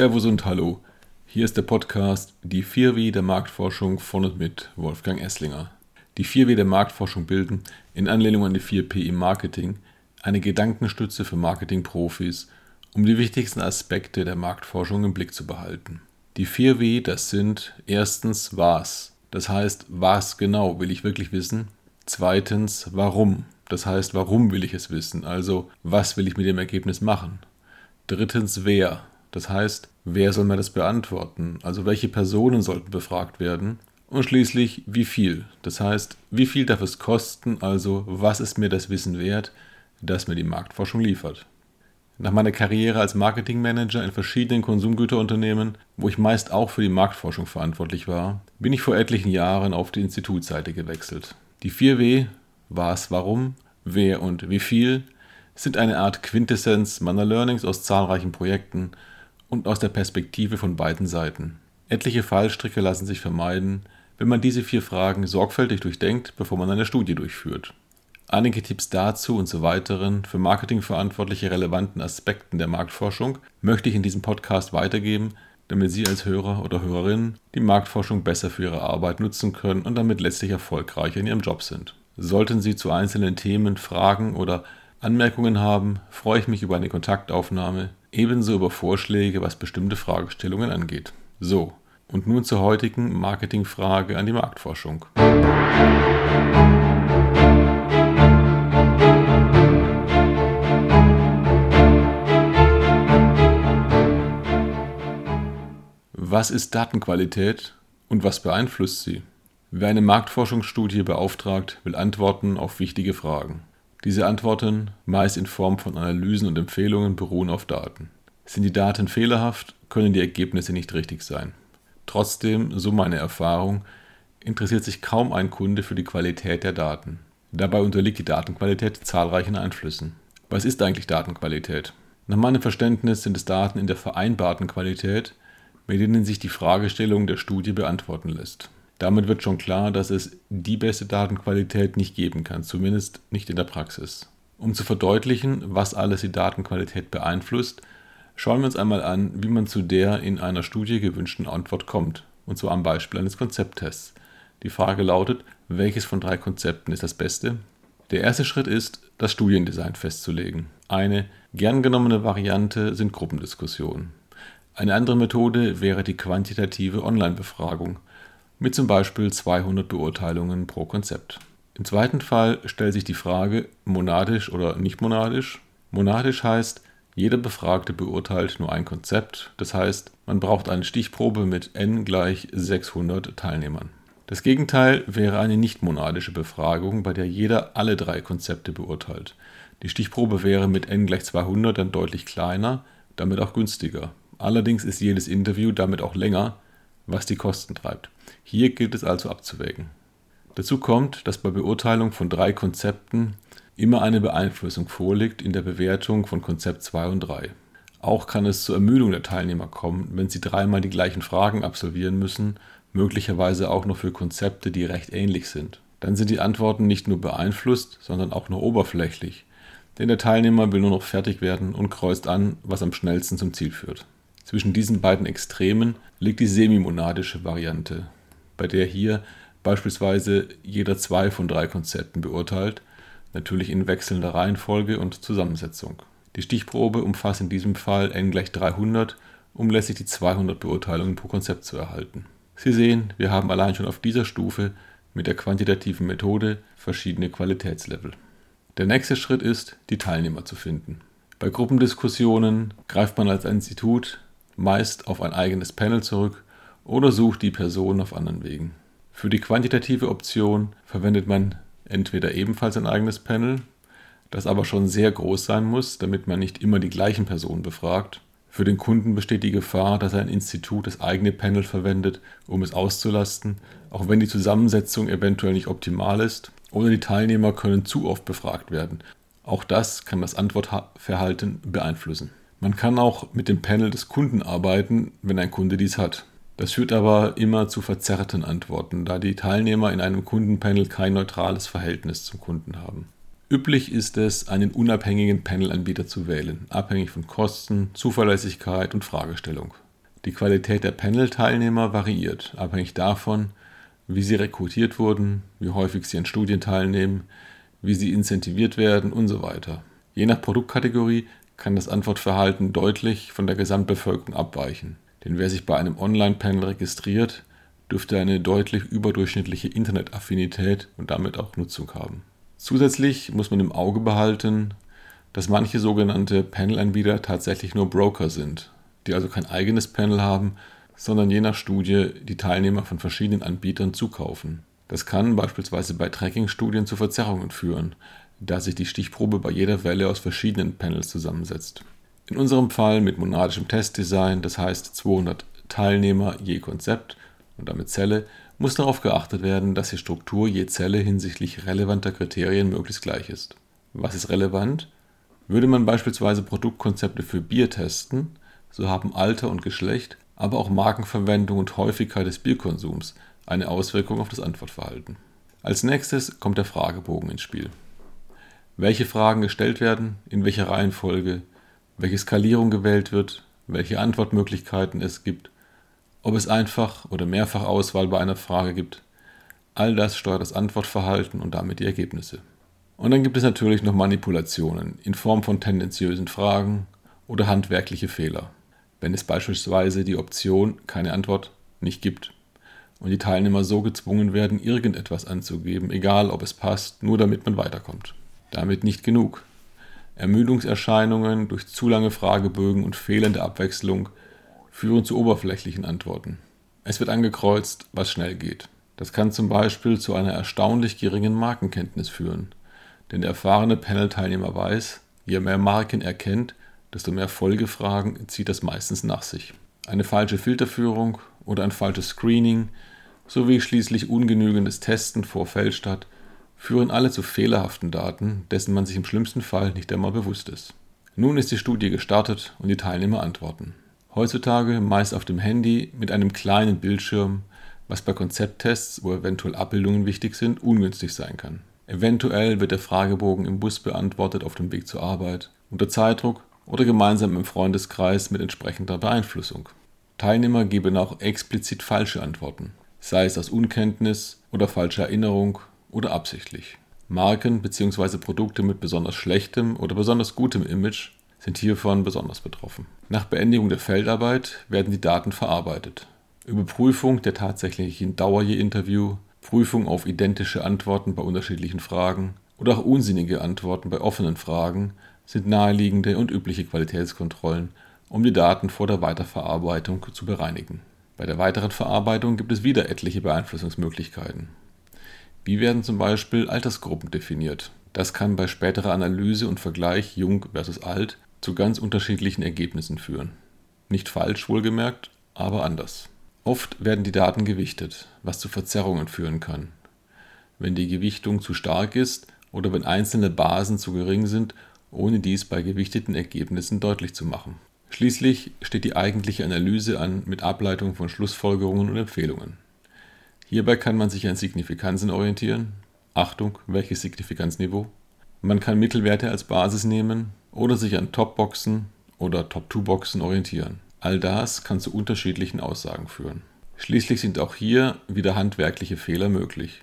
Servus und Hallo. Hier ist der Podcast Die 4W der Marktforschung von und mit Wolfgang Esslinger. Die 4W der Marktforschung bilden, in Anlehnung an die 4P im Marketing, eine Gedankenstütze für Marketingprofis, um die wichtigsten Aspekte der Marktforschung im Blick zu behalten. Die 4W, das sind erstens was, das heißt, was genau will ich wirklich wissen? Zweitens, warum, das heißt, warum will ich es wissen? Also, was will ich mit dem Ergebnis machen? Drittens, wer, das heißt, wer soll mir das beantworten? Also welche Personen sollten befragt werden? Und schließlich, wie viel? Das heißt, wie viel darf es kosten? Also was ist mir das Wissen wert, das mir die Marktforschung liefert? Nach meiner Karriere als Marketingmanager in verschiedenen Konsumgüterunternehmen, wo ich meist auch für die Marktforschung verantwortlich war, bin ich vor etlichen Jahren auf die Institutseite gewechselt. Die 4W, was, warum, wer und wie viel, sind eine Art Quintessenz meiner Learnings aus zahlreichen Projekten und aus der Perspektive von beiden Seiten. Etliche Fallstricke lassen sich vermeiden, wenn man diese vier Fragen sorgfältig durchdenkt, bevor man eine Studie durchführt. Einige Tipps dazu und zu weiteren für marketingverantwortliche relevanten Aspekten der Marktforschung möchte ich in diesem Podcast weitergeben, damit Sie als Hörer oder Hörerin die Marktforschung besser für Ihre Arbeit nutzen können und damit letztlich erfolgreicher in Ihrem Job sind. Sollten Sie zu einzelnen Themen Fragen oder Anmerkungen haben, freue ich mich über eine Kontaktaufnahme ebenso über Vorschläge, was bestimmte Fragestellungen angeht. So, und nun zur heutigen Marketingfrage an die Marktforschung. Was ist Datenqualität und was beeinflusst sie? Wer eine Marktforschungsstudie beauftragt, will Antworten auf wichtige Fragen. Diese Antworten, meist in Form von Analysen und Empfehlungen, beruhen auf Daten. Sind die Daten fehlerhaft, können die Ergebnisse nicht richtig sein. Trotzdem, so meine Erfahrung, interessiert sich kaum ein Kunde für die Qualität der Daten. Dabei unterliegt die Datenqualität zahlreichen Einflüssen. Was ist eigentlich Datenqualität? Nach meinem Verständnis sind es Daten in der vereinbarten Qualität, mit denen sich die Fragestellung der Studie beantworten lässt. Damit wird schon klar, dass es die beste Datenqualität nicht geben kann, zumindest nicht in der Praxis. Um zu verdeutlichen, was alles die Datenqualität beeinflusst, schauen wir uns einmal an, wie man zu der in einer Studie gewünschten Antwort kommt, und zwar am Beispiel eines Konzepttests. Die Frage lautet, welches von drei Konzepten ist das beste? Der erste Schritt ist, das Studiendesign festzulegen. Eine gern genommene Variante sind Gruppendiskussionen. Eine andere Methode wäre die quantitative Online-Befragung mit zum Beispiel 200 Beurteilungen pro Konzept. Im zweiten Fall stellt sich die Frage, monadisch oder nicht monadisch. Monadisch heißt, jeder Befragte beurteilt nur ein Konzept, das heißt, man braucht eine Stichprobe mit n gleich 600 Teilnehmern. Das Gegenteil wäre eine nicht monadische Befragung, bei der jeder alle drei Konzepte beurteilt. Die Stichprobe wäre mit n gleich 200 dann deutlich kleiner, damit auch günstiger. Allerdings ist jedes Interview damit auch länger, was die Kosten treibt. Hier gilt es also abzuwägen. Dazu kommt, dass bei Beurteilung von drei Konzepten immer eine Beeinflussung vorliegt in der Bewertung von Konzept 2 und 3. Auch kann es zur Ermüdung der Teilnehmer kommen, wenn sie dreimal die gleichen Fragen absolvieren müssen, möglicherweise auch noch für Konzepte, die recht ähnlich sind. Dann sind die Antworten nicht nur beeinflusst, sondern auch nur oberflächlich, denn der Teilnehmer will nur noch fertig werden und kreuzt an, was am schnellsten zum Ziel führt. Zwischen diesen beiden Extremen liegt die semimonadische Variante, bei der hier beispielsweise jeder zwei von drei Konzepten beurteilt, natürlich in wechselnder Reihenfolge und Zusammensetzung. Die Stichprobe umfasst in diesem Fall n gleich 300, um letztlich die 200 Beurteilungen pro Konzept zu erhalten. Sie sehen, wir haben allein schon auf dieser Stufe mit der quantitativen Methode verschiedene Qualitätslevel. Der nächste Schritt ist, die Teilnehmer zu finden. Bei Gruppendiskussionen greift man als Institut meist auf ein eigenes Panel zurück oder sucht die Person auf anderen Wegen. Für die quantitative Option verwendet man entweder ebenfalls ein eigenes Panel, das aber schon sehr groß sein muss, damit man nicht immer die gleichen Personen befragt. Für den Kunden besteht die Gefahr, dass ein Institut das eigene Panel verwendet, um es auszulasten, auch wenn die Zusammensetzung eventuell nicht optimal ist, oder die Teilnehmer können zu oft befragt werden. Auch das kann das Antwortverhalten beeinflussen. Man kann auch mit dem Panel des Kunden arbeiten, wenn ein Kunde dies hat. Das führt aber immer zu verzerrten Antworten, da die Teilnehmer in einem Kundenpanel kein neutrales Verhältnis zum Kunden haben. Üblich ist es, einen unabhängigen Panelanbieter zu wählen, abhängig von Kosten, Zuverlässigkeit und Fragestellung. Die Qualität der Panel-Teilnehmer variiert, abhängig davon, wie sie rekrutiert wurden, wie häufig sie an Studien teilnehmen, wie sie incentiviert werden und so weiter. Je nach Produktkategorie kann das Antwortverhalten deutlich von der Gesamtbevölkerung abweichen. Denn wer sich bei einem Online-Panel registriert, dürfte eine deutlich überdurchschnittliche Internetaffinität und damit auch Nutzung haben. Zusätzlich muss man im Auge behalten, dass manche sogenannte Panel-Anbieter tatsächlich nur Broker sind, die also kein eigenes Panel haben, sondern je nach Studie die Teilnehmer von verschiedenen Anbietern zukaufen. Das kann beispielsweise bei Tracking-Studien zu Verzerrungen führen, da sich die Stichprobe bei jeder Welle aus verschiedenen Panels zusammensetzt. In unserem Fall mit monadischem Testdesign, das heißt 200 Teilnehmer je Konzept und damit Zelle, muss darauf geachtet werden, dass die Struktur je Zelle hinsichtlich relevanter Kriterien möglichst gleich ist. Was ist relevant? Würde man beispielsweise Produktkonzepte für Bier testen, so haben Alter und Geschlecht, aber auch Markenverwendung und Häufigkeit des Bierkonsums eine Auswirkung auf das Antwortverhalten. Als nächstes kommt der Fragebogen ins Spiel welche Fragen gestellt werden, in welcher Reihenfolge, welche Skalierung gewählt wird, welche Antwortmöglichkeiten es gibt, ob es Einfach- oder Mehrfachauswahl bei einer Frage gibt. All das steuert das Antwortverhalten und damit die Ergebnisse. Und dann gibt es natürlich noch Manipulationen in Form von tendenziösen Fragen oder handwerkliche Fehler, wenn es beispielsweise die Option keine Antwort nicht gibt und die Teilnehmer so gezwungen werden, irgendetwas anzugeben, egal ob es passt, nur damit man weiterkommt. Damit nicht genug. Ermüdungserscheinungen durch zu lange Fragebögen und fehlende Abwechslung führen zu oberflächlichen Antworten. Es wird angekreuzt, was schnell geht. Das kann zum Beispiel zu einer erstaunlich geringen Markenkenntnis führen. Denn der erfahrene Panel-Teilnehmer weiß, je mehr Marken er kennt, desto mehr Folgefragen zieht das meistens nach sich. Eine falsche Filterführung oder ein falsches Screening sowie schließlich ungenügendes Testen vor Feldstadt führen alle zu fehlerhaften Daten, dessen man sich im schlimmsten Fall nicht einmal bewusst ist. Nun ist die Studie gestartet und die Teilnehmer antworten. Heutzutage meist auf dem Handy mit einem kleinen Bildschirm, was bei Konzepttests, wo eventuell Abbildungen wichtig sind, ungünstig sein kann. Eventuell wird der Fragebogen im Bus beantwortet auf dem Weg zur Arbeit, unter Zeitdruck oder gemeinsam im Freundeskreis mit entsprechender Beeinflussung. Teilnehmer geben auch explizit falsche Antworten, sei es aus Unkenntnis oder falscher Erinnerung oder absichtlich. Marken bzw. Produkte mit besonders schlechtem oder besonders gutem Image sind hiervon besonders betroffen. Nach Beendigung der Feldarbeit werden die Daten verarbeitet. Überprüfung der tatsächlichen Dauer je Interview, Prüfung auf identische Antworten bei unterschiedlichen Fragen oder auch unsinnige Antworten bei offenen Fragen sind naheliegende und übliche Qualitätskontrollen, um die Daten vor der Weiterverarbeitung zu bereinigen. Bei der weiteren Verarbeitung gibt es wieder etliche Beeinflussungsmöglichkeiten. Wie werden zum Beispiel Altersgruppen definiert? Das kann bei späterer Analyse und Vergleich jung versus alt zu ganz unterschiedlichen Ergebnissen führen. Nicht falsch wohlgemerkt, aber anders. Oft werden die Daten gewichtet, was zu Verzerrungen führen kann. Wenn die Gewichtung zu stark ist oder wenn einzelne Basen zu gering sind, ohne dies bei gewichteten Ergebnissen deutlich zu machen. Schließlich steht die eigentliche Analyse an mit Ableitung von Schlussfolgerungen und Empfehlungen. Hierbei kann man sich an Signifikanzen orientieren. Achtung, welches Signifikanzniveau? Man kann Mittelwerte als Basis nehmen oder sich an Topboxen oder Top-2-Boxen orientieren. All das kann zu unterschiedlichen Aussagen führen. Schließlich sind auch hier wieder handwerkliche Fehler möglich,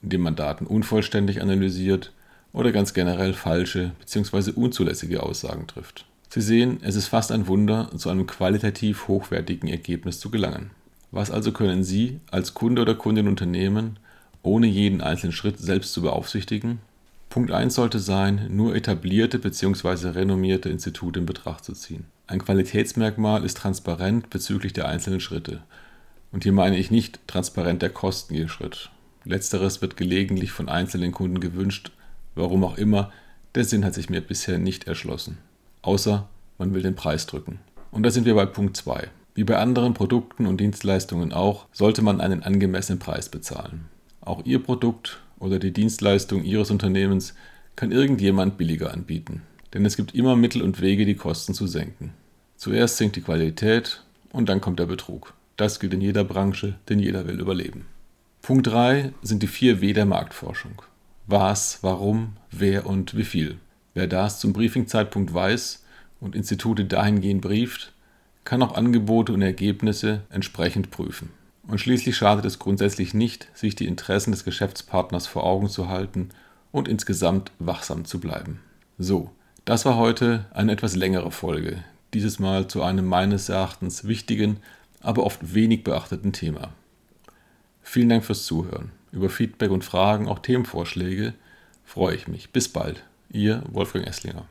indem man Daten unvollständig analysiert oder ganz generell falsche bzw. unzulässige Aussagen trifft. Sie sehen, es ist fast ein Wunder, zu einem qualitativ hochwertigen Ergebnis zu gelangen. Was also können Sie als Kunde oder Kundin unternehmen, ohne jeden einzelnen Schritt selbst zu beaufsichtigen? Punkt 1 sollte sein, nur etablierte bzw. renommierte Institute in Betracht zu ziehen. Ein Qualitätsmerkmal ist transparent bezüglich der einzelnen Schritte. Und hier meine ich nicht transparent der Kosten je Schritt. Letzteres wird gelegentlich von einzelnen Kunden gewünscht, warum auch immer, der Sinn hat sich mir bisher nicht erschlossen. Außer man will den Preis drücken. Und da sind wir bei Punkt 2. Wie bei anderen Produkten und Dienstleistungen auch, sollte man einen angemessenen Preis bezahlen. Auch Ihr Produkt oder die Dienstleistung Ihres Unternehmens kann irgendjemand billiger anbieten. Denn es gibt immer Mittel und Wege, die Kosten zu senken. Zuerst sinkt die Qualität und dann kommt der Betrug. Das gilt in jeder Branche, denn jeder will überleben. Punkt 3 sind die vier W der Marktforschung. was, warum, wer und wie viel. Wer das zum Briefingzeitpunkt weiß und Institute dahingehend brieft, kann auch Angebote und Ergebnisse entsprechend prüfen. Und schließlich schadet es grundsätzlich nicht, sich die Interessen des Geschäftspartners vor Augen zu halten und insgesamt wachsam zu bleiben. So, das war heute eine etwas längere Folge, dieses Mal zu einem meines Erachtens wichtigen, aber oft wenig beachteten Thema. Vielen Dank fürs Zuhören. Über Feedback und Fragen, auch Themenvorschläge, freue ich mich. Bis bald. Ihr Wolfgang Esslinger.